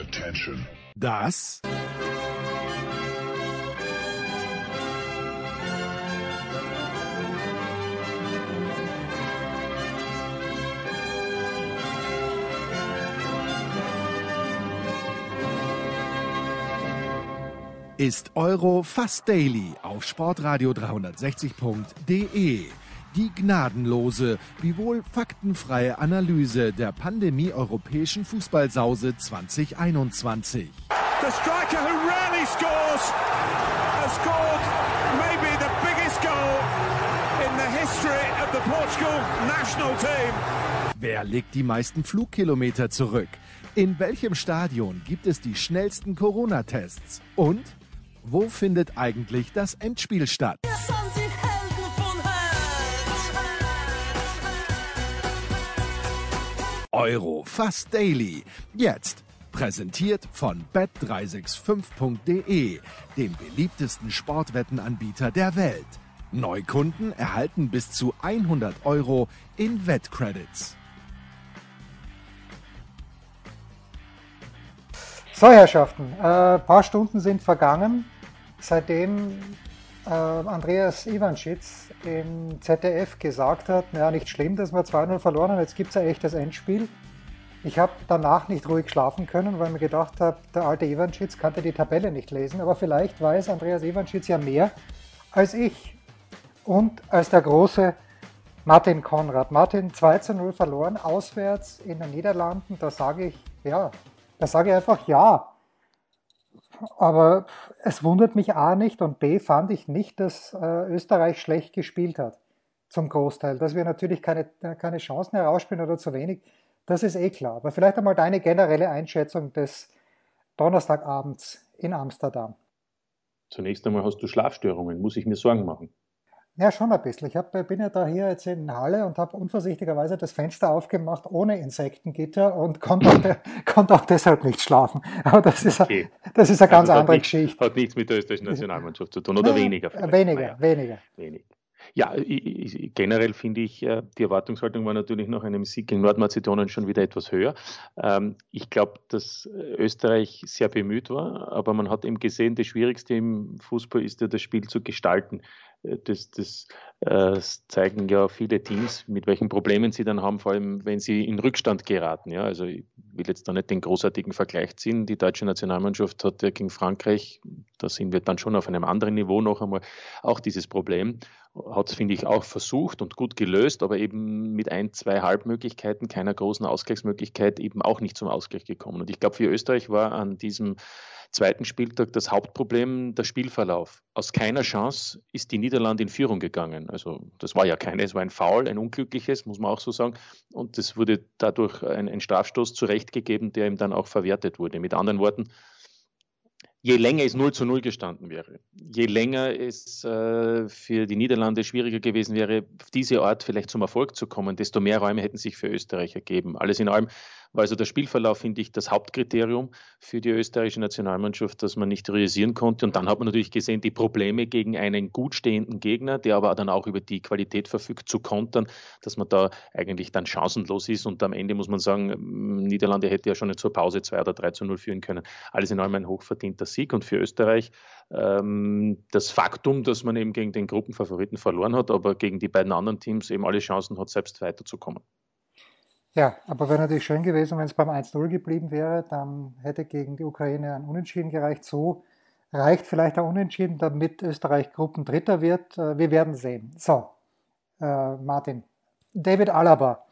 Attention. Das ist Euro Fast Daily auf Sportradio 360.de. Die gnadenlose, wiewohl faktenfreie Analyse der Pandemie europäischen Fußballsause 2021. The striker who rarely scores has scored maybe the biggest goal in the history of the Portugal national team. Wer legt die meisten Flugkilometer zurück? In welchem Stadion gibt es die schnellsten Corona-Tests? Und wo findet eigentlich das Endspiel statt? Euro Fast Daily. Jetzt präsentiert von bet365.de, dem beliebtesten Sportwettenanbieter der Welt. Neukunden erhalten bis zu 100 Euro in Wettcredits. So, Herrschaften, ein äh, paar Stunden sind vergangen, seitdem Andreas Ivanschitz im ZDF gesagt hat, naja, nicht schlimm, dass wir 2-0 verloren haben, jetzt gibt es ein echtes Endspiel. Ich habe danach nicht ruhig schlafen können, weil mir gedacht habe, der alte Ivanschitz kannte die Tabelle nicht lesen, aber vielleicht weiß Andreas Ivanschitz ja mehr als ich und als der große Martin Konrad. Martin 2 0 verloren, auswärts in den Niederlanden, da sage ich, ja, da sage ich einfach ja. Aber es wundert mich A nicht und B fand ich nicht, dass äh, Österreich schlecht gespielt hat. Zum Großteil. Dass wir natürlich keine, keine Chancen herausspielen oder zu wenig, das ist eh klar. Aber vielleicht einmal deine generelle Einschätzung des Donnerstagabends in Amsterdam. Zunächst einmal hast du Schlafstörungen, muss ich mir Sorgen machen. Ja, schon ein bisschen. Ich hab, bin ja da hier jetzt in Halle und habe unvorsichtigerweise das Fenster aufgemacht ohne Insektengitter und konnte auch, de, konnte auch deshalb nicht schlafen. Aber das ist, okay. a, das ist eine ganz also andere nicht, Geschichte. Hat nichts mit der österreichischen Nationalmannschaft zu tun oder ja, weniger? Vielleicht. Weniger, naja. weniger. Wenig. Ja, generell finde ich, äh, die Erwartungshaltung war natürlich nach einem Sieg gegen Nordmazedonien schon wieder etwas höher. Ähm, ich glaube, dass Österreich sehr bemüht war, aber man hat eben gesehen, das Schwierigste im Fußball ist ja das Spiel zu gestalten. Äh, das, das, das, zeigen ja viele Teams, mit welchen Problemen sie dann haben, vor allem wenn sie in Rückstand geraten. Ja, also ich will jetzt da nicht den großartigen Vergleich ziehen. Die deutsche Nationalmannschaft hat ja gegen Frankreich, da sind wir dann schon auf einem anderen Niveau noch einmal, auch dieses Problem. Hat es, finde ich, auch versucht und gut gelöst, aber eben mit ein, zwei Halbmöglichkeiten, keiner großen Ausgleichsmöglichkeit, eben auch nicht zum Ausgleich gekommen. Und ich glaube, für Österreich war an diesem zweiten Spieltag das Hauptproblem der Spielverlauf. Aus keiner Chance ist die Niederlande in Führung gegangen. Also das war ja keine, es war ein Foul, ein unglückliches, muss man auch so sagen. Und es wurde dadurch ein, ein Strafstoß zurechtgegeben, der ihm dann auch verwertet wurde. Mit anderen Worten, je länger es 0 zu 0 gestanden wäre, je länger es äh, für die Niederlande schwieriger gewesen wäre, auf diese Art vielleicht zum Erfolg zu kommen, desto mehr Räume hätten sich für Österreich ergeben. Alles in allem war also der Spielverlauf, finde ich, das Hauptkriterium für die österreichische Nationalmannschaft, dass man nicht realisieren konnte. Und dann hat man natürlich gesehen, die Probleme gegen einen gut stehenden Gegner, der aber dann auch über die Qualität verfügt, zu kontern, dass man da eigentlich dann chancenlos ist. Und am Ende muss man sagen, Niederlande hätte ja schon zur Pause 2 oder 3 zu 0 führen können. Alles in allem ein hochverdienter Sieg. Und für Österreich ähm, das Faktum, dass man eben gegen den Gruppenfavoriten verloren hat, aber gegen die beiden anderen Teams eben alle Chancen hat, selbst weiterzukommen. Ja, aber wäre natürlich schön gewesen, wenn es beim 1-0 geblieben wäre, dann hätte gegen die Ukraine ein Unentschieden gereicht. So reicht vielleicht ein Unentschieden, damit Österreich Gruppendritter wird. Äh, wir werden sehen. So, äh, Martin. David Alaba.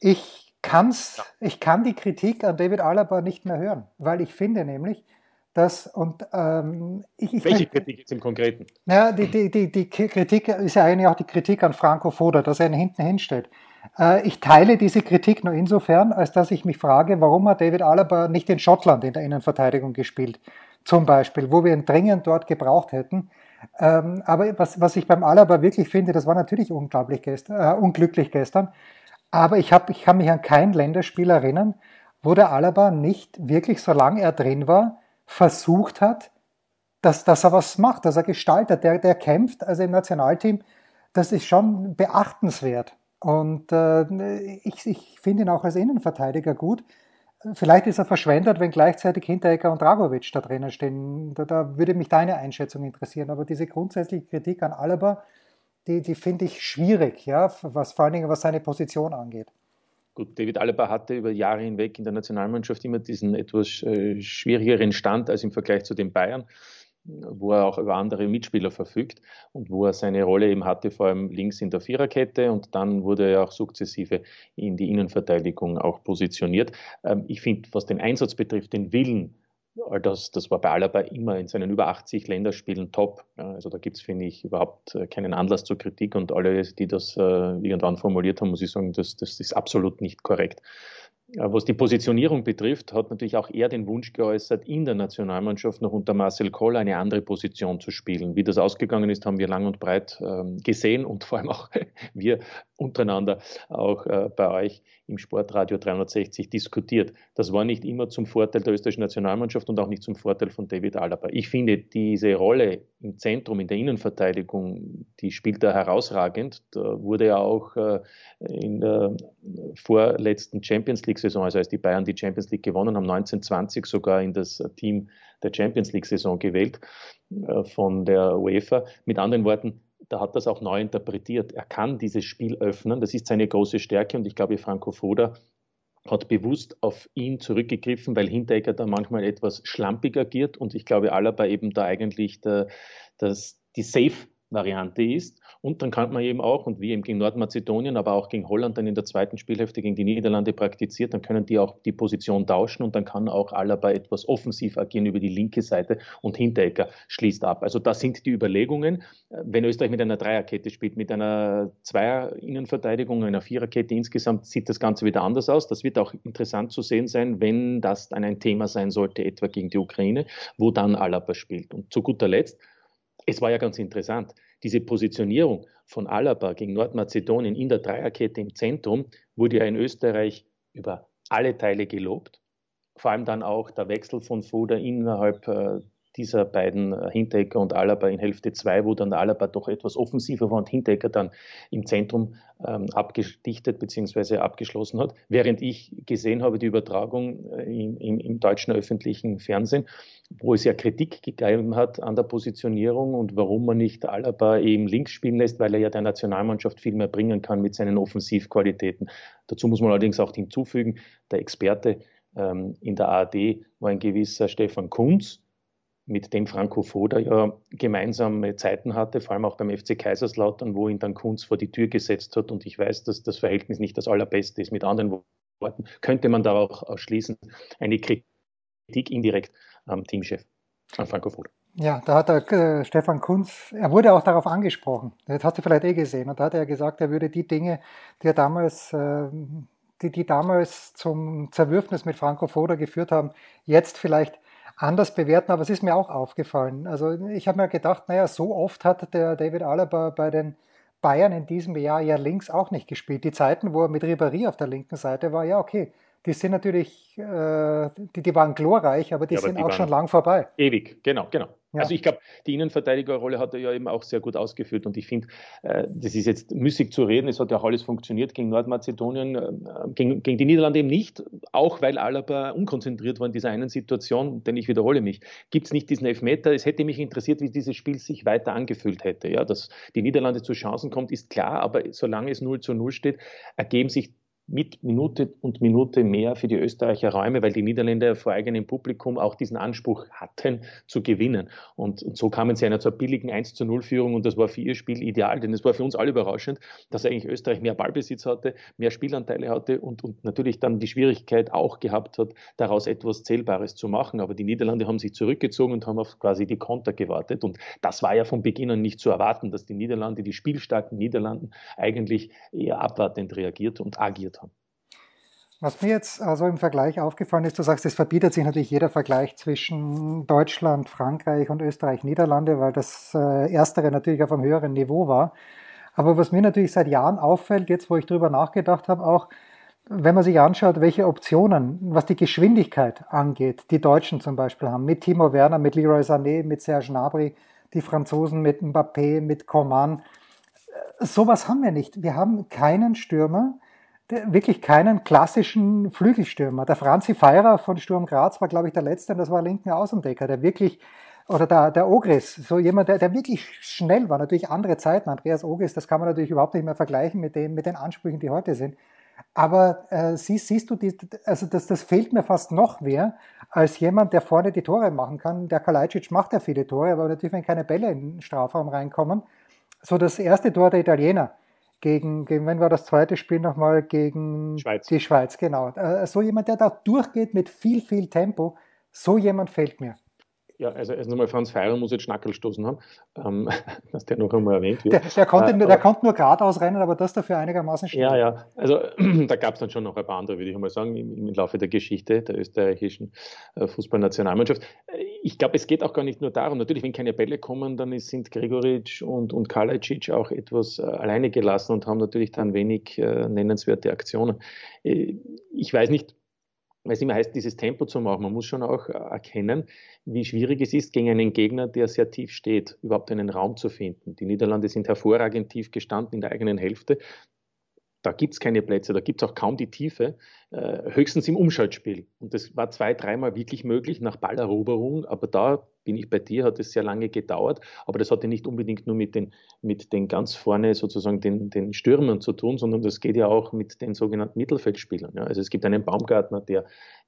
Ich, kann's, ja. ich kann die Kritik an David Alaba nicht mehr hören, weil ich finde nämlich, dass und ähm, ich, ich Welche Kritik jetzt im Konkreten? Ja, die, die, die, die Kritik ist ja eigentlich auch die Kritik an Franco Foda, dass er ihn hinten hinstellt. Äh, ich teile diese Kritik nur insofern, als dass ich mich frage, warum hat David Alaba nicht in Schottland in der Innenverteidigung gespielt, zum Beispiel, wo wir ihn dringend dort gebraucht hätten. Ähm, aber was, was ich beim Alaba wirklich finde, das war natürlich unglaublich gestern, äh, unglücklich gestern, aber ich, hab, ich kann mich an kein Länderspiel erinnern, wo der Alaba nicht wirklich, solange er drin war, versucht hat, dass, dass er was macht, dass er gestaltet, der, der kämpft, also im Nationalteam, das ist schon beachtenswert. Und äh, ich, ich finde ihn auch als Innenverteidiger gut. vielleicht ist er verschwendet, wenn gleichzeitig Hinteregger und Dragovic da drinnen stehen. Da, da, würde mich deine Einschätzung interessieren. Aber diese grundsätzliche Kritik an Alaba, die, die finde ich schwierig, ja, was vor allen Dingen was seine Position angeht. Gut, David Alaba hatte über Jahre hinweg in der Nationalmannschaft immer diesen etwas äh, schwierigeren Stand als im Vergleich zu den Bayern wo er auch über andere Mitspieler verfügt und wo er seine Rolle eben hatte, vor allem links in der Viererkette und dann wurde er auch sukzessive in die Innenverteidigung auch positioniert. Ähm, ich finde, was den Einsatz betrifft, den Willen, das, das war bei Alaba immer in seinen über 80 Länderspielen top. Also da gibt es, finde ich, überhaupt äh, keinen Anlass zur Kritik und alle, die das äh, irgendwann formuliert haben, muss ich sagen, das, das ist absolut nicht korrekt. Was die Positionierung betrifft, hat natürlich auch er den Wunsch geäußert, in der Nationalmannschaft noch unter Marcel Koll eine andere Position zu spielen. Wie das ausgegangen ist, haben wir lang und breit ähm, gesehen und vor allem auch wir untereinander auch äh, bei euch im Sportradio 360 diskutiert. Das war nicht immer zum Vorteil der österreichischen Nationalmannschaft und auch nicht zum Vorteil von David Alaba. Ich finde, diese Rolle im Zentrum, in der Innenverteidigung, die spielt er herausragend. Da wurde er auch äh, in der vorletzten Champions League-Saison, also als die Bayern die Champions League gewonnen haben, 1920 sogar in das Team der Champions League-Saison gewählt äh, von der UEFA. Mit anderen Worten, da hat das auch neu interpretiert. Er kann dieses Spiel öffnen, das ist seine große Stärke und ich glaube, Franco Foda hat bewusst auf ihn zurückgegriffen, weil Hinteregger da manchmal etwas schlampig agiert und ich glaube, Alaba eben da eigentlich der, das, die Safe Variante ist. Und dann kann man eben auch, und wie eben gegen Nordmazedonien, aber auch gegen Holland dann in der zweiten Spielhälfte gegen die Niederlande praktiziert, dann können die auch die Position tauschen und dann kann auch Alaba etwas offensiv agieren über die linke Seite und Hinteregger schließt ab. Also das sind die Überlegungen. Wenn Österreich mit einer Dreierkette spielt, mit einer Zweier-Innenverteidigung, einer Viererkette insgesamt, sieht das Ganze wieder anders aus. Das wird auch interessant zu sehen sein, wenn das dann ein Thema sein sollte, etwa gegen die Ukraine, wo dann Alaba spielt. Und zu guter Letzt, es war ja ganz interessant, diese Positionierung von Alaba gegen Nordmazedonien in der Dreierkette im Zentrum wurde ja in Österreich über alle Teile gelobt. Vor allem dann auch der Wechsel von Foda innerhalb äh, dieser beiden äh, Hinteregger und Alaba in Hälfte 2, wo dann Alaba doch etwas offensiver war und Hinteregger dann im Zentrum ähm, abgedichtet bzw. abgeschlossen hat. Während ich gesehen habe, die Übertragung äh, im, im, im, deutschen öffentlichen Fernsehen, wo es ja Kritik gegeben hat an der Positionierung und warum man nicht Alaba eben links spielen lässt, weil er ja der Nationalmannschaft viel mehr bringen kann mit seinen Offensivqualitäten. Dazu muss man allerdings auch hinzufügen, der Experte ähm, in der ARD war ein gewisser Stefan Kunz, mit dem Franco Foda ja gemeinsame Zeiten hatte, vor allem auch beim FC Kaiserslautern, wo ihn dann Kunz vor die Tür gesetzt hat. Und ich weiß, dass das Verhältnis nicht das allerbeste ist. Mit anderen Worten könnte man darauf ausschließen, eine Kritik indirekt am Teamchef, an Franco Foda. Ja, da hat der äh, Stefan Kunz, er wurde auch darauf angesprochen. Das hast du vielleicht eh gesehen. Und da hat er gesagt, er würde die Dinge, die er damals, äh, die, die damals zum Zerwürfnis mit Franco Foda geführt haben, jetzt vielleicht anders bewerten, aber es ist mir auch aufgefallen. Also ich habe mir gedacht, naja, so oft hat der David Alaba bei den Bayern in diesem Jahr ja links auch nicht gespielt. Die Zeiten, wo er mit Ribéry auf der linken Seite war, ja okay, die sind natürlich, äh, die, die waren glorreich, aber die ja, aber sind die auch schon lang vorbei. Ewig, genau, genau. Ja. Also ich glaube, die Innenverteidigerrolle hat er ja eben auch sehr gut ausgeführt und ich finde, äh, das ist jetzt müßig zu reden, es hat ja auch alles funktioniert gegen Nordmazedonien, äh, gegen, gegen, die Niederlande eben nicht, auch weil Alaba unkonzentriert war in dieser einen Situation, denn ich wiederhole mich, gibt es nicht diesen Elfmeter, es hätte mich interessiert, wie dieses Spiel sich weiter angefühlt hätte. Ja, dass die Niederlande zu Chancen kommt, ist klar, aber solange es 0 zu 0 steht, ergeben sich mit Minute und Minute mehr für die Österreicher Räume, weil die Niederländer vor eigenem Publikum auch diesen Anspruch hatten, zu gewinnen. Und, und so kamen sie einer zur billigen 1 zu 0 Führung und das war für ihr Spiel ideal, denn es war für uns alle überraschend, dass eigentlich Österreich mehr Ballbesitz hatte, mehr Spielanteile hatte und, und natürlich dann die Schwierigkeit auch gehabt hat, daraus etwas Zählbares zu machen. Aber die Niederlande haben sich zurückgezogen und haben auf quasi die Konter gewartet. Und das war ja von Beginn an nicht zu erwarten, dass die Niederlande, die spielstarken Niederlanden, eigentlich eher abwartend reagiert und agiert haben. Was mir jetzt also im Vergleich aufgefallen ist, du sagst, es verbietet sich natürlich jeder Vergleich zwischen Deutschland, Frankreich und Österreich, Niederlande, weil das äh, Erstere natürlich auf einem höheren Niveau war. Aber was mir natürlich seit Jahren auffällt, jetzt wo ich drüber nachgedacht habe, auch wenn man sich anschaut, welche Optionen, was die Geschwindigkeit angeht, die Deutschen zum Beispiel haben, mit Timo Werner, mit Leroy Sané, mit Serge Gnabry, die Franzosen mit Mbappé, mit Coman, sowas haben wir nicht. Wir haben keinen Stürmer, wirklich keinen klassischen Flügelstürmer. Der Franzi Feirer von Sturm Graz war, glaube ich, der Letzte, und das war linken Außendecker, der wirklich, oder der, der Ogris, so jemand, der, der wirklich schnell war. Natürlich andere Zeiten. Andreas Ogris, das kann man natürlich überhaupt nicht mehr vergleichen mit, dem, mit den Ansprüchen, die heute sind. Aber äh, siehst, siehst du, die, also das, das fehlt mir fast noch mehr als jemand, der vorne die Tore machen kann. Der Kalajdzic macht ja viele Tore, aber natürlich, wenn keine Bälle in den Strafraum reinkommen. So das erste Tor der Italiener gegen, gegen wenn war das zweite Spiel nochmal gegen Schweiz. die Schweiz, genau. Äh, so jemand, der da durchgeht mit viel, viel Tempo, so jemand fehlt mir. Ja, also erst einmal Franz Feirer muss jetzt Schnackel stoßen haben, ähm, dass der noch einmal erwähnt wird. Der, der konnte, äh, der konnte nur geradeaus rennen, aber das dafür einigermaßen schnell. Ja, ja, also da gab es dann schon noch ein paar andere, würde ich mal sagen, im, im Laufe der Geschichte der österreichischen äh, Fußballnationalmannschaft. Äh, ich glaube, es geht auch gar nicht nur darum, natürlich, wenn keine Bälle kommen, dann sind Gregoritsch und, und Kalajdzic auch etwas äh, alleine gelassen und haben natürlich dann wenig äh, nennenswerte Aktionen. Äh, ich weiß nicht, weil es immer heißt, dieses Tempo zu machen. Man muss schon auch äh, erkennen, wie schwierig es ist, gegen einen Gegner, der sehr tief steht, überhaupt einen Raum zu finden. Die Niederlande sind hervorragend tief gestanden in der eigenen Hälfte. Da gibt es keine Plätze, da gibt es auch kaum die Tiefe, höchstens im Umschaltspiel. Und das war zwei, dreimal wirklich möglich nach Balleroberung, aber da bin ich bei dir, hat es sehr lange gedauert, aber das hatte nicht unbedingt nur mit den, mit den ganz vorne sozusagen den, den Stürmern zu tun, sondern das geht ja auch mit den sogenannten Mittelfeldspielern. Ja. Also es gibt einen Baumgartner, der,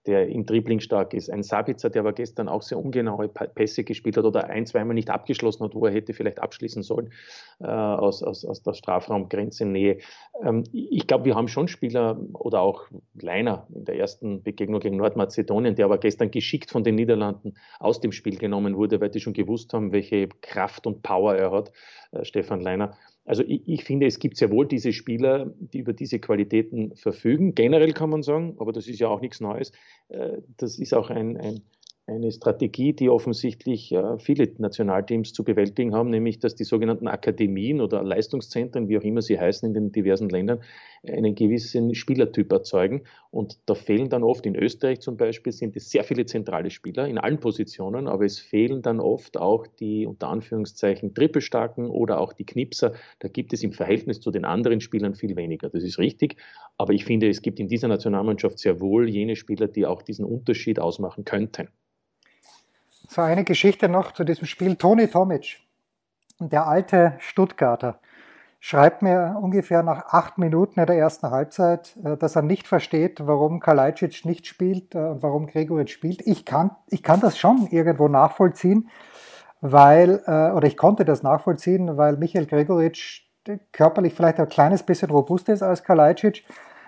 der im Dribbling stark ist, ein Sabitzer, der aber gestern auch sehr ungenaue Pässe gespielt hat oder ein, zweimal nicht abgeschlossen hat, wo er hätte vielleicht abschließen sollen äh, aus, aus, aus der Strafraumgrenze Nähe. Ähm, ich glaube, wir haben schon Spieler oder auch Leiner in der ersten Begegnung gegen Nordmazedonien, der aber gestern geschickt von den Niederlanden aus dem Spiel genommen genommen wurde, weil die schon gewusst haben, welche Kraft und Power er hat, äh, Stefan Leiner. Also ich, ich, finde, es gibt sehr wohl diese Spieler, die über diese Qualitäten verfügen. Generell kann man sagen, aber das ist ja auch nichts Neues. Äh, das ist auch ein, ein eine Strategie, die offensichtlich viele Nationalteams zu bewältigen haben, nämlich dass die sogenannten Akademien oder Leistungszentren, wie auch immer sie heißen in den diversen Ländern, einen gewissen Spielertyp erzeugen. Und da fehlen dann oft, in Österreich zum Beispiel, sind es sehr viele zentrale Spieler in allen Positionen, aber es fehlen dann oft auch die unter Anführungszeichen Trippelstarken oder auch die Knipser. Da gibt es im Verhältnis zu den anderen Spielern viel weniger. Das ist richtig. Aber ich finde, es gibt in dieser Nationalmannschaft sehr wohl jene Spieler, die auch diesen Unterschied ausmachen könnten. So eine Geschichte noch zu diesem Spiel. Toni Tomic, der alte Stuttgarter, schreibt mir ungefähr nach acht Minuten in der ersten Halbzeit, äh, dass er nicht versteht, warum Kalajdzic nicht spielt äh, und warum Gregoritsch spielt. Ich kann, ich kann das schon irgendwo nachvollziehen, weil, äh, oder ich konnte das nachvollziehen, weil Michael Gregoritsch körperlich vielleicht ein kleines bisschen robust ist als Kalajdzic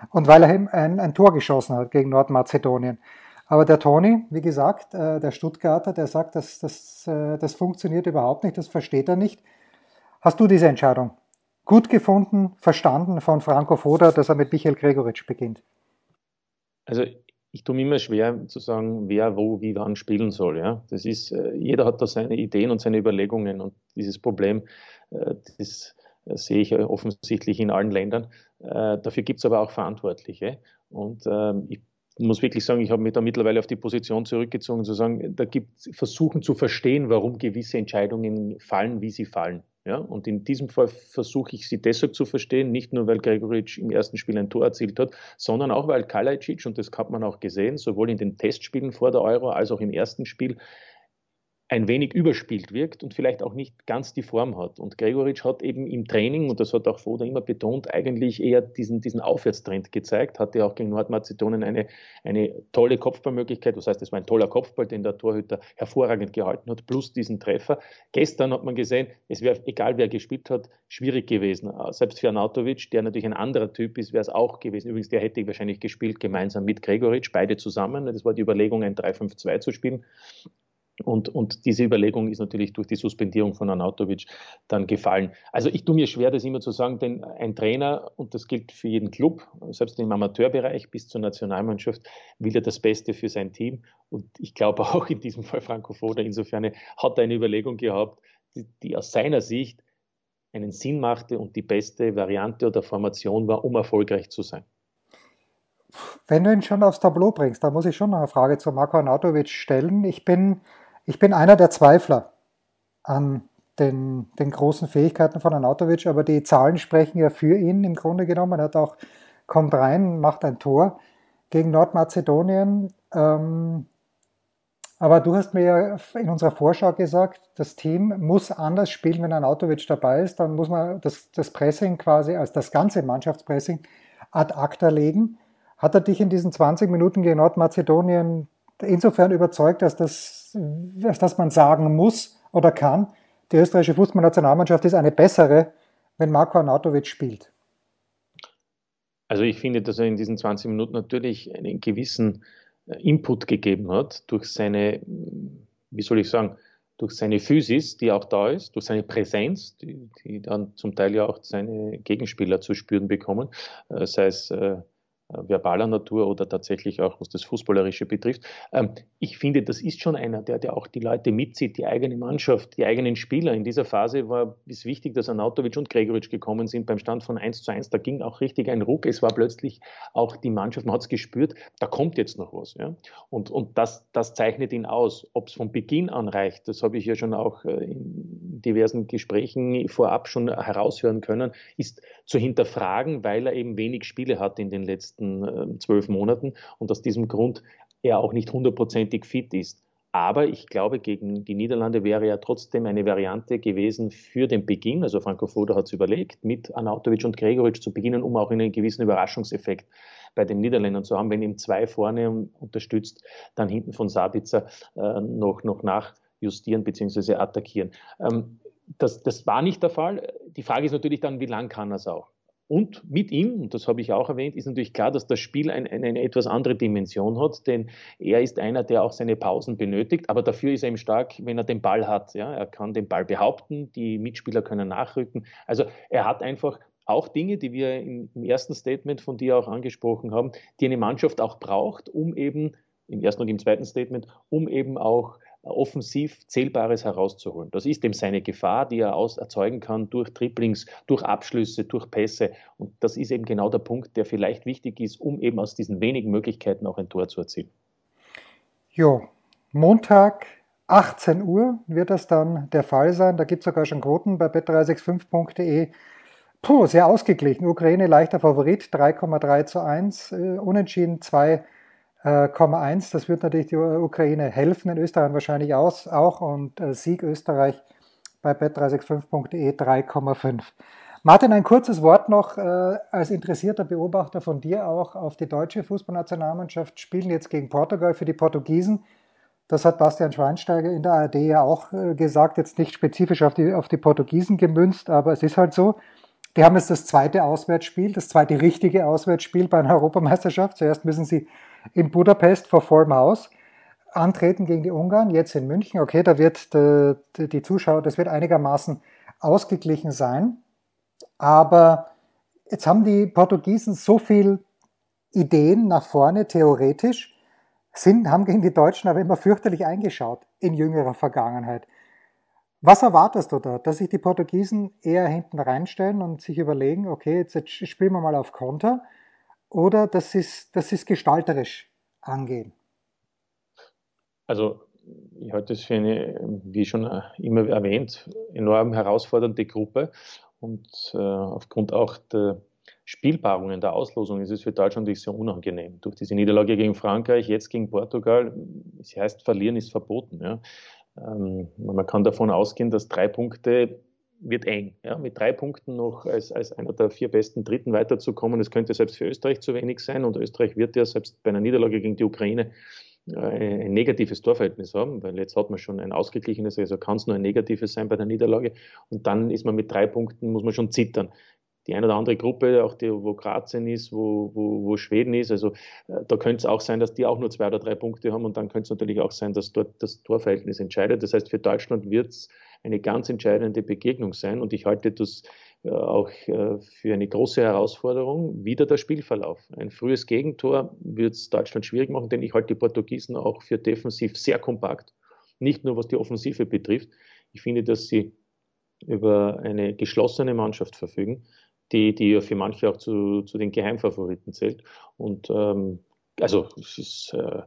und weil er ihm ein, ein Tor geschossen hat gegen Nordmazedonien. Aber der Toni, wie gesagt, äh, der Stuttgarter, der sagt, das, das, äh, das funktioniert überhaupt nicht, das versteht er nicht. Hast du diese Entscheidung gut gefunden, verstanden von Franco Foda, dass er mit Michael Gregoritsch beginnt? Also ich tue mir immer schwer zu sagen, wer wo wie wann spielen soll. Ja? Das ist, äh, jeder hat da seine Ideen und seine Überlegungen und dieses Problem, das sehe ich offensichtlich in allen Ländern. Dafür gibt es aber auch Verantwortliche. Und ähm, ich muss wirklich sagen, ich habe mich da mittlerweile auf die Position zurückgezogen, zu sagen, da gibt es versuchen zu verstehen, warum gewisse Entscheidungen fallen, wie sie fallen. Ja, und in diesem Fall versuche ich sie deshalb zu verstehen, nicht nur weil Gregoritsch im ersten Spiel ein Tor erzielt hat, sondern auch weil Kalajdzic, und das hat man auch gesehen, sowohl in den Testspielen vor der Euro als auch im ersten Spiel, ein wenig überspielt wirkt und vielleicht auch nicht ganz die Form hat. Und Gregoritsch hat eben im Training, und das hat auch Foda immer betont, eigentlich eher diesen, diesen Aufwärtstrend gezeigt, hatte auch gegen Nordmazedonien eine, eine tolle Kopfballmöglichkeit, das heißt, es war ein toller Kopfball, den der Torhüter hervorragend gehalten hat, plus diesen Treffer. Gestern hat man gesehen, es wäre, egal wer gespielt hat, schwierig gewesen. Selbst für Anatovic, der natürlich ein anderer Typ ist, wäre es auch gewesen. Übrigens, der hätte wahrscheinlich gespielt, gemeinsam mit Gregoritsch, beide zusammen. Das war die Überlegung, ein 3-5-2 zu spielen. Und, und diese Überlegung ist natürlich durch die Suspendierung von Anatovic dann gefallen. Also ich tue mir schwer, das immer zu sagen, denn ein Trainer, und das gilt für jeden Club, selbst im Amateurbereich bis zur Nationalmannschaft, will er das Beste für sein Team. Und ich glaube auch in diesem Fall Franco Foda insofern hat er eine Überlegung gehabt, die, die aus seiner Sicht einen Sinn machte und die beste Variante oder Formation war, um erfolgreich zu sein. Wenn du ihn schon aufs Tableau bringst, da muss ich schon noch eine Frage zu Marko Anatovic stellen. Ich bin ich bin einer der Zweifler an den, den großen Fähigkeiten von Anatovic, aber die Zahlen sprechen ja für ihn im Grunde genommen. Er hat auch kommt rein, macht ein Tor gegen Nordmazedonien. Ähm, aber du hast mir ja in unserer Vorschau gesagt, das Team muss anders spielen, wenn Autowitsch dabei ist. Dann muss man das, das Pressing quasi als das ganze Mannschaftspressing ad acta legen. Hat er dich in diesen 20 Minuten gegen Nordmazedonien insofern überzeugt, dass, das, dass man sagen muss oder kann, die österreichische Fußballnationalmannschaft ist eine bessere, wenn Marko Arnautovic spielt? Also ich finde, dass er in diesen 20 Minuten natürlich einen gewissen äh, Input gegeben hat durch seine, wie soll ich sagen, durch seine Physis, die auch da ist, durch seine Präsenz, die, die dann zum Teil ja auch seine Gegenspieler zu spüren bekommen, äh, sei es äh, verbaler Natur oder tatsächlich auch, was das Fußballerische betrifft. Ähm, ich finde, das ist schon einer, der, der auch die Leute mitzieht, die eigene Mannschaft, die eigenen Spieler. In dieser Phase war es wichtig, dass Anatovic und Gregoritsch gekommen sind beim Stand von 1 zu 1. Da ging auch richtig ein Ruck. Es war plötzlich auch die Mannschaft, man hat es gespürt, da kommt jetzt noch was. Ja? Und, und das, das zeichnet ihn aus. Ob es von Beginn an reicht, das habe ich ja schon auch äh, in diversen Gesprächen vorab schon heraushören können, ist zu hinterfragen, weil er eben wenig Spiele hat in den letzten letzten ähm, zwölf Monaten und aus diesem Grund er auch nicht hundertprozentig fit ist. Aber ich glaube, gegen die Niederlande wäre ja trotzdem eine Variante gewesen für den Beginn. Also Franco Foda hat es überlegt, mit Anautovic und Gregoritsch zu beginnen, um auch einen gewissen Überraschungseffekt bei den Niederländern zu haben. Wenn ihm zwei vorne unterstützt, dann hinten von Sabitzer äh, noch, noch nachjustieren bzw. attackieren. Ähm, das, das war nicht der Fall. Die Frage ist natürlich dann, wie lang kann er es auch? Und mit ihm, und das habe ich auch erwähnt, ist natürlich klar, dass das Spiel ein, eine, eine etwas andere Dimension hat, denn er ist einer, der auch seine Pausen benötigt, aber dafür ist er eben stark, wenn er den Ball hat. Ja? Er kann den Ball behaupten, die Mitspieler können nachrücken. Also er hat einfach auch Dinge, die wir im, im ersten Statement von dir auch angesprochen haben, die eine Mannschaft auch braucht, um eben im ersten und im zweiten Statement, um eben auch offensiv Zählbares herauszuholen. Das ist eben seine Gefahr, die er aus erzeugen kann durch Dribblings, durch Abschlüsse, durch Pässe. Und das ist eben genau der Punkt, der vielleicht wichtig ist, um eben aus diesen wenigen Möglichkeiten auch ein Tor zu erzielen. Jo, Montag 18 Uhr wird das dann der Fall sein. Da gibt es sogar schon Quoten bei bet365.de. Puh, sehr ausgeglichen. Ukraine leichter Favorit, 3,3 zu 1. Äh, unentschieden 2 1. Das wird natürlich die Ukraine helfen, in Österreich wahrscheinlich auch. Und äh, Sieg Österreich bei bet365.de 3,5. Martin, ein kurzes Wort noch äh, als interessierter Beobachter von dir auch auf die deutsche Fußballnationalmannschaft. Spielen jetzt gegen Portugal für die Portugiesen. Das hat Bastian Schweinsteiger in der ARD ja auch äh, gesagt, jetzt nicht spezifisch auf die, auf die Portugiesen gemünzt, aber es ist halt so. Die haben jetzt das zweite Auswärtsspiel, das zweite richtige Auswärtsspiel bei einer Europameisterschaft. Zuerst müssen sie in Budapest vor vollem Haus antreten gegen die Ungarn, jetzt in München. Okay, da wird die, die Zuschauer, das wird einigermaßen ausgeglichen sein. Aber jetzt haben die Portugiesen so viel Ideen nach vorne, theoretisch, sind, haben gegen die Deutschen aber immer fürchterlich eingeschaut in jüngerer Vergangenheit. Was erwartest du da? Dass sich die Portugiesen eher hinten reinstellen und sich überlegen, okay, jetzt, jetzt spielen wir mal auf Konter oder dass sie es gestalterisch angehen? Also ich halte es für eine, wie schon immer erwähnt, enorm herausfordernde Gruppe und äh, aufgrund auch der Spielpaarungen der Auslosung ist es für Deutschland nicht so unangenehm. Durch diese Niederlage gegen Frankreich, jetzt gegen Portugal, es heißt, verlieren ist verboten. Ja. Ähm, man kann davon ausgehen, dass drei Punkte wird eng. Ja, mit drei Punkten noch als, als einer der vier besten Dritten weiterzukommen, das könnte selbst für Österreich zu wenig sein. Und Österreich wird ja selbst bei einer Niederlage gegen die Ukraine äh, ein negatives Torverhältnis haben, weil jetzt hat man schon ein ausgeglichenes, also kann es nur ein negatives sein bei der Niederlage. Und dann ist man mit drei Punkten, muss man schon zittern. Die eine oder andere Gruppe, auch die, wo Kroatien ist, wo, wo, wo Schweden ist, also äh, da könnte es auch sein, dass die auch nur zwei oder drei Punkte haben und dann könnte es natürlich auch sein, dass dort das Torverhältnis entscheidet. Das heißt, für Deutschland wird es eine ganz entscheidende Begegnung sein. Und ich halte das äh, auch äh, für eine große Herausforderung. Wieder der Spielverlauf. Ein frühes Gegentor wird es Deutschland schwierig machen, denn ich halte die Portugiesen auch für defensiv sehr kompakt. Nicht nur was die Offensive betrifft. Ich finde, dass sie über eine geschlossene Mannschaft verfügen, die, die ja für manche auch zu, zu den Geheimfavoriten zählt. Und ähm, also es ist äh,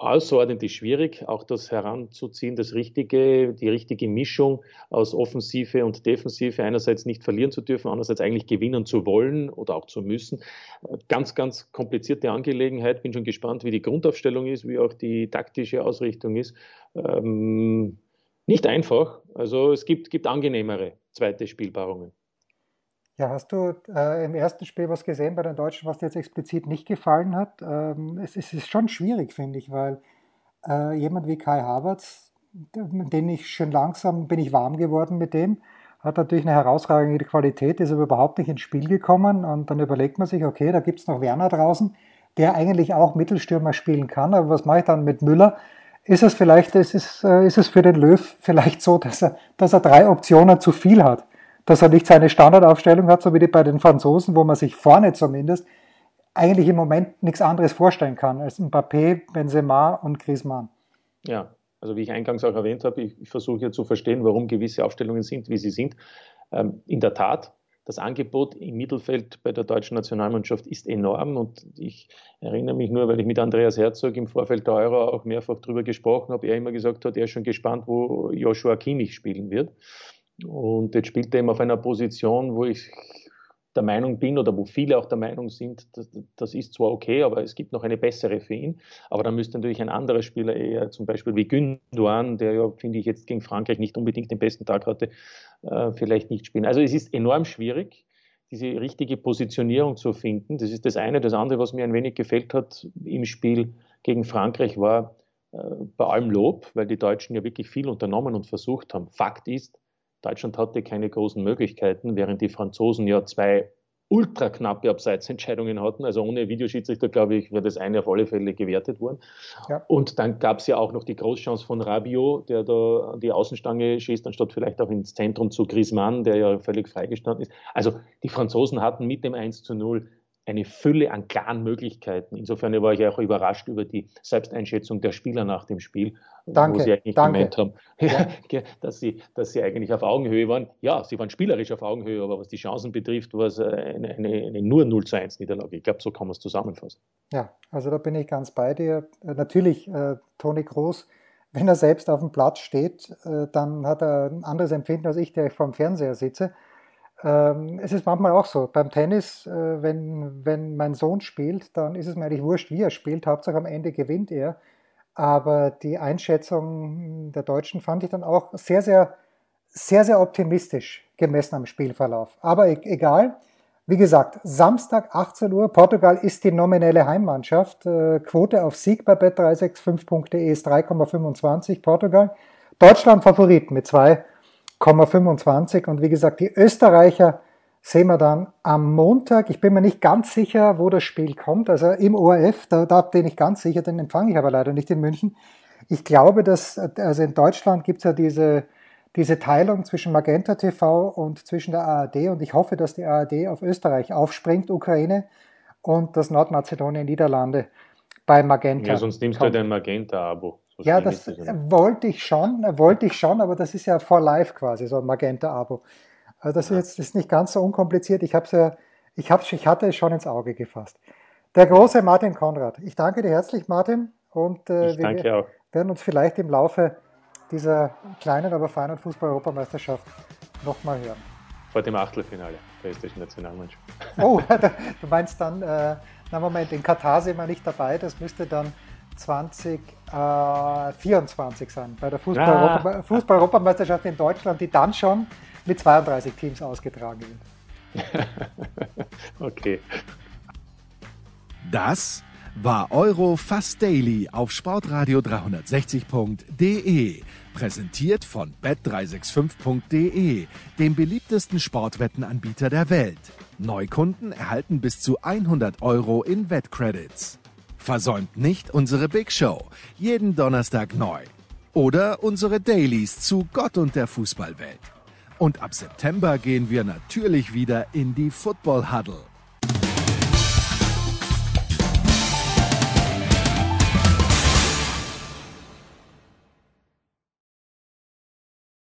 außerordentlich schwierig, auch das heranzuziehen, das richtige, die richtige Mischung aus Offensive und Defensive, einerseits nicht verlieren zu dürfen, andererseits eigentlich gewinnen zu wollen oder auch zu müssen. Ganz, ganz komplizierte Angelegenheit. Bin schon gespannt, wie die Grundaufstellung ist, wie auch die taktische Ausrichtung ist. Ähm, nicht einfach. Also es gibt, gibt angenehmere zweite Spielbarungen. Ja, hast du äh, im ersten Spiel was gesehen bei den Deutschen, was dir jetzt explizit nicht gefallen hat? Ähm, es, es, ist schon schwierig, finde ich, weil äh, jemand wie Kai Havertz, den ich schon langsam bin ich warm geworden mit dem, hat natürlich eine herausragende Qualität, ist aber überhaupt nicht ins Spiel gekommen und dann überlegt man sich, okay, da gibt es noch Werner draußen, der eigentlich auch Mittelstürmer spielen kann, aber was mache ich dann mit Müller? Ist es vielleicht, ist es, äh, ist es für den Löw vielleicht so, dass er, dass er drei Optionen zu viel hat? Dass er nicht seine Standardaufstellung hat, so wie die bei den Franzosen, wo man sich vorne zumindest eigentlich im Moment nichts anderes vorstellen kann als Mbappé, Benzema und Griezmann. Ja, also wie ich eingangs auch erwähnt habe, ich, ich versuche hier zu verstehen, warum gewisse Aufstellungen sind, wie sie sind. Ähm, in der Tat, das Angebot im Mittelfeld bei der deutschen Nationalmannschaft ist enorm und ich erinnere mich nur, weil ich mit Andreas Herzog im Vorfeld der Euro auch mehrfach darüber gesprochen habe, er immer gesagt hat, er ist schon gespannt, wo Joshua Kimmich spielen wird. Und jetzt spielt er eben auf einer Position, wo ich der Meinung bin oder wo viele auch der Meinung sind, das, das ist zwar okay, aber es gibt noch eine bessere für ihn. Aber da müsste natürlich ein anderer Spieler eher, zum Beispiel wie Gündogan, der ja, finde ich, jetzt gegen Frankreich nicht unbedingt den besten Tag hatte, äh, vielleicht nicht spielen. Also es ist enorm schwierig, diese richtige Positionierung zu finden. Das ist das eine. Das andere, was mir ein wenig gefällt hat im Spiel gegen Frankreich, war äh, bei allem Lob, weil die Deutschen ja wirklich viel unternommen und versucht haben. Fakt ist, Deutschland hatte keine großen Möglichkeiten, während die Franzosen ja zwei ultra knappe Abseitsentscheidungen hatten. Also ohne Videoschiedsrichter, glaube ich, wäre das eine auf alle Fälle gewertet worden. Ja. Und dann gab es ja auch noch die Großchance von Rabiot, der da an die Außenstange schießt, anstatt vielleicht auch ins Zentrum zu Griezmann, der ja völlig freigestanden ist. Also die Franzosen hatten mit dem 1 zu 0 eine Fülle an klaren Möglichkeiten. Insofern war ich auch überrascht über die Selbsteinschätzung der Spieler nach dem Spiel, danke, wo sie eigentlich danke. gemeint haben, ja. dass, sie, dass sie eigentlich auf Augenhöhe waren. Ja, sie waren spielerisch auf Augenhöhe, aber was die Chancen betrifft, war es eine, eine, eine nur 0 zu 1 Niederlage. Ich glaube, so kann man es zusammenfassen. Ja, also da bin ich ganz bei dir. Äh, natürlich, äh, Toni Groß, wenn er selbst auf dem Platz steht, äh, dann hat er ein anderes Empfinden als ich, der vor dem Fernseher sitze. Ähm, es ist manchmal auch so. Beim Tennis, äh, wenn, wenn mein Sohn spielt, dann ist es mir eigentlich wurscht, wie er spielt. Hauptsache am Ende gewinnt er. Aber die Einschätzung der Deutschen fand ich dann auch sehr, sehr, sehr, sehr optimistisch gemessen am Spielverlauf. Aber e-, egal. Wie gesagt, Samstag 18 Uhr, Portugal ist die nominelle Heimmannschaft. Äh, Quote auf Sieg bei bet365.de ist 3,25 Portugal. Deutschland Favorit mit 2,25. 25. Und wie gesagt, die Österreicher sehen wir dann am Montag. Ich bin mir nicht ganz sicher, wo das Spiel kommt. Also im ORF, da, da bin ich ganz sicher, den empfange ich aber leider nicht in München. Ich glaube, dass, also in Deutschland gibt es ja diese, diese Teilung zwischen Magenta TV und zwischen der ARD und ich hoffe, dass die ARD auf Österreich aufspringt, Ukraine und das Nordmazedonien Niederlande bei Magenta. Ja, sonst nimmst kommt. du dein Magenta-Abo. Ja, das wollte ich schon, wollte ich schon, aber das ist ja for life quasi, so ein Magenta-Abo. Also das ist jetzt das ist nicht ganz so unkompliziert. Ich, hab's ja, ich, hab's, ich hatte es schon ins Auge gefasst. Der große Martin Konrad. Ich danke dir herzlich, Martin. Und äh, wir werden uns vielleicht im Laufe dieser kleinen, aber feinen Fußball-Europameisterschaft nochmal hören. Vor dem Achtelfinale der österreichischen Nationalmannschaft. Oh, du meinst dann, äh, na Moment, in Katar sind wir nicht dabei. Das müsste dann 2024 äh, sein, bei der ah. Fußball-Europameisterschaft in Deutschland, die dann schon mit 32 Teams ausgetragen wird. okay. Das war Euro Fast Daily auf Sportradio 360.de. Präsentiert von bet365.de, dem beliebtesten Sportwettenanbieter der Welt. Neukunden erhalten bis zu 100 Euro in Wettcredits. Versäumt nicht unsere Big Show. Jeden Donnerstag neu. Oder unsere Dailies zu Gott und der Fußballwelt. Und ab September gehen wir natürlich wieder in die Football Huddle.